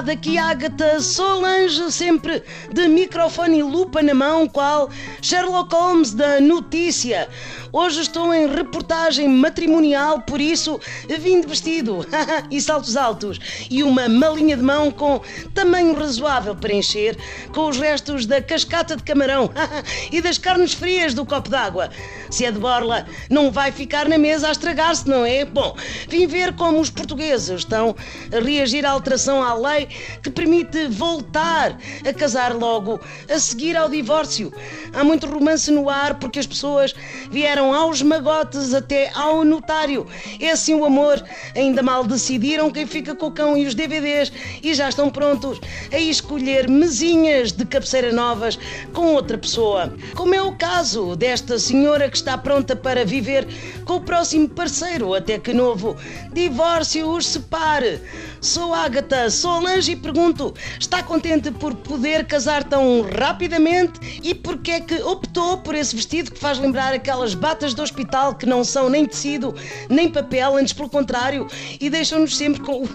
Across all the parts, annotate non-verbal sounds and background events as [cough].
daqui Ágata Solange, sempre de microfone e lupa na mão, qual Sherlock Holmes da notícia. Hoje estou em reportagem matrimonial, por isso vim de vestido [laughs] e saltos altos e uma malinha de mão com tamanho razoável para encher com os restos da cascata de camarão [laughs] e das carnes frias do copo d'água. Se é de borla, não vai ficar na mesa a estragar-se, não é? Bom, vim ver como os portugueses estão a reagir à alteração à lei que permite voltar a casar logo a seguir ao divórcio. Há muito romance no ar porque as pessoas vieram aos magotes até ao notário. É assim o amor. Ainda mal decidiram quem fica com o cão e os DVDs e já estão prontos a escolher mesinhas de cabeceira novas com outra pessoa. Como é o caso desta senhora que está pronta para viver com o próximo parceiro até que novo divórcio os separe. Sou Ágata Solange e pergunto: está contente por poder casar tão rapidamente? E porque é que optou por esse vestido que faz lembrar aquelas batas do hospital que não são nem tecido nem papel, antes pelo contrário, e deixam-nos sempre com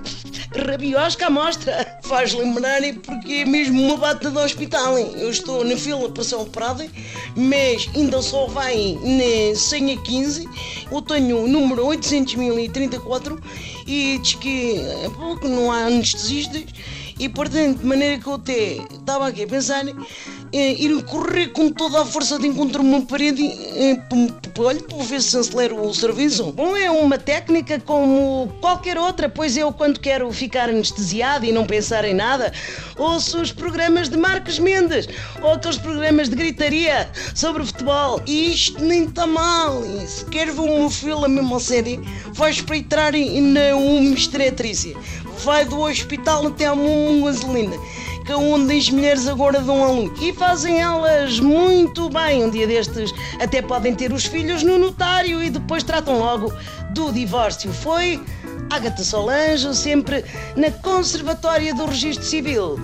rabiosca à mostra? Faz lembrarem porque é mesmo uma bata do hospital. Eu estou na fila para ser operada, mas ainda só vai na senha 15. Eu tenho o número 800.034 e diz que é pouco, não há anestesistas e portanto, de maneira que eu até estava aqui a pensar é, ir correr com toda a força de encontrar uma parede é, olha, para ver se acelera o serviço. Bom, é uma técnica como qualquer outra, pois eu, quando quero ficar anestesiado e não pensar em nada, ouço os programas de Marcos Mendes ou aqueles programas de gritaria sobre futebol. E isto nem está mal. Se quer ver uma fila mesmo a série, vai espreitar na uma estretrice. Vai do hospital até a gasolina que é onde as mulheres agora dão a luz. E fazem elas muito bem. Um dia destes até podem ter os filhos no notário e depois tratam logo do divórcio. Foi Agatha Solange, sempre na Conservatória do Registro Civil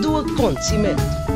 do Acontecimento.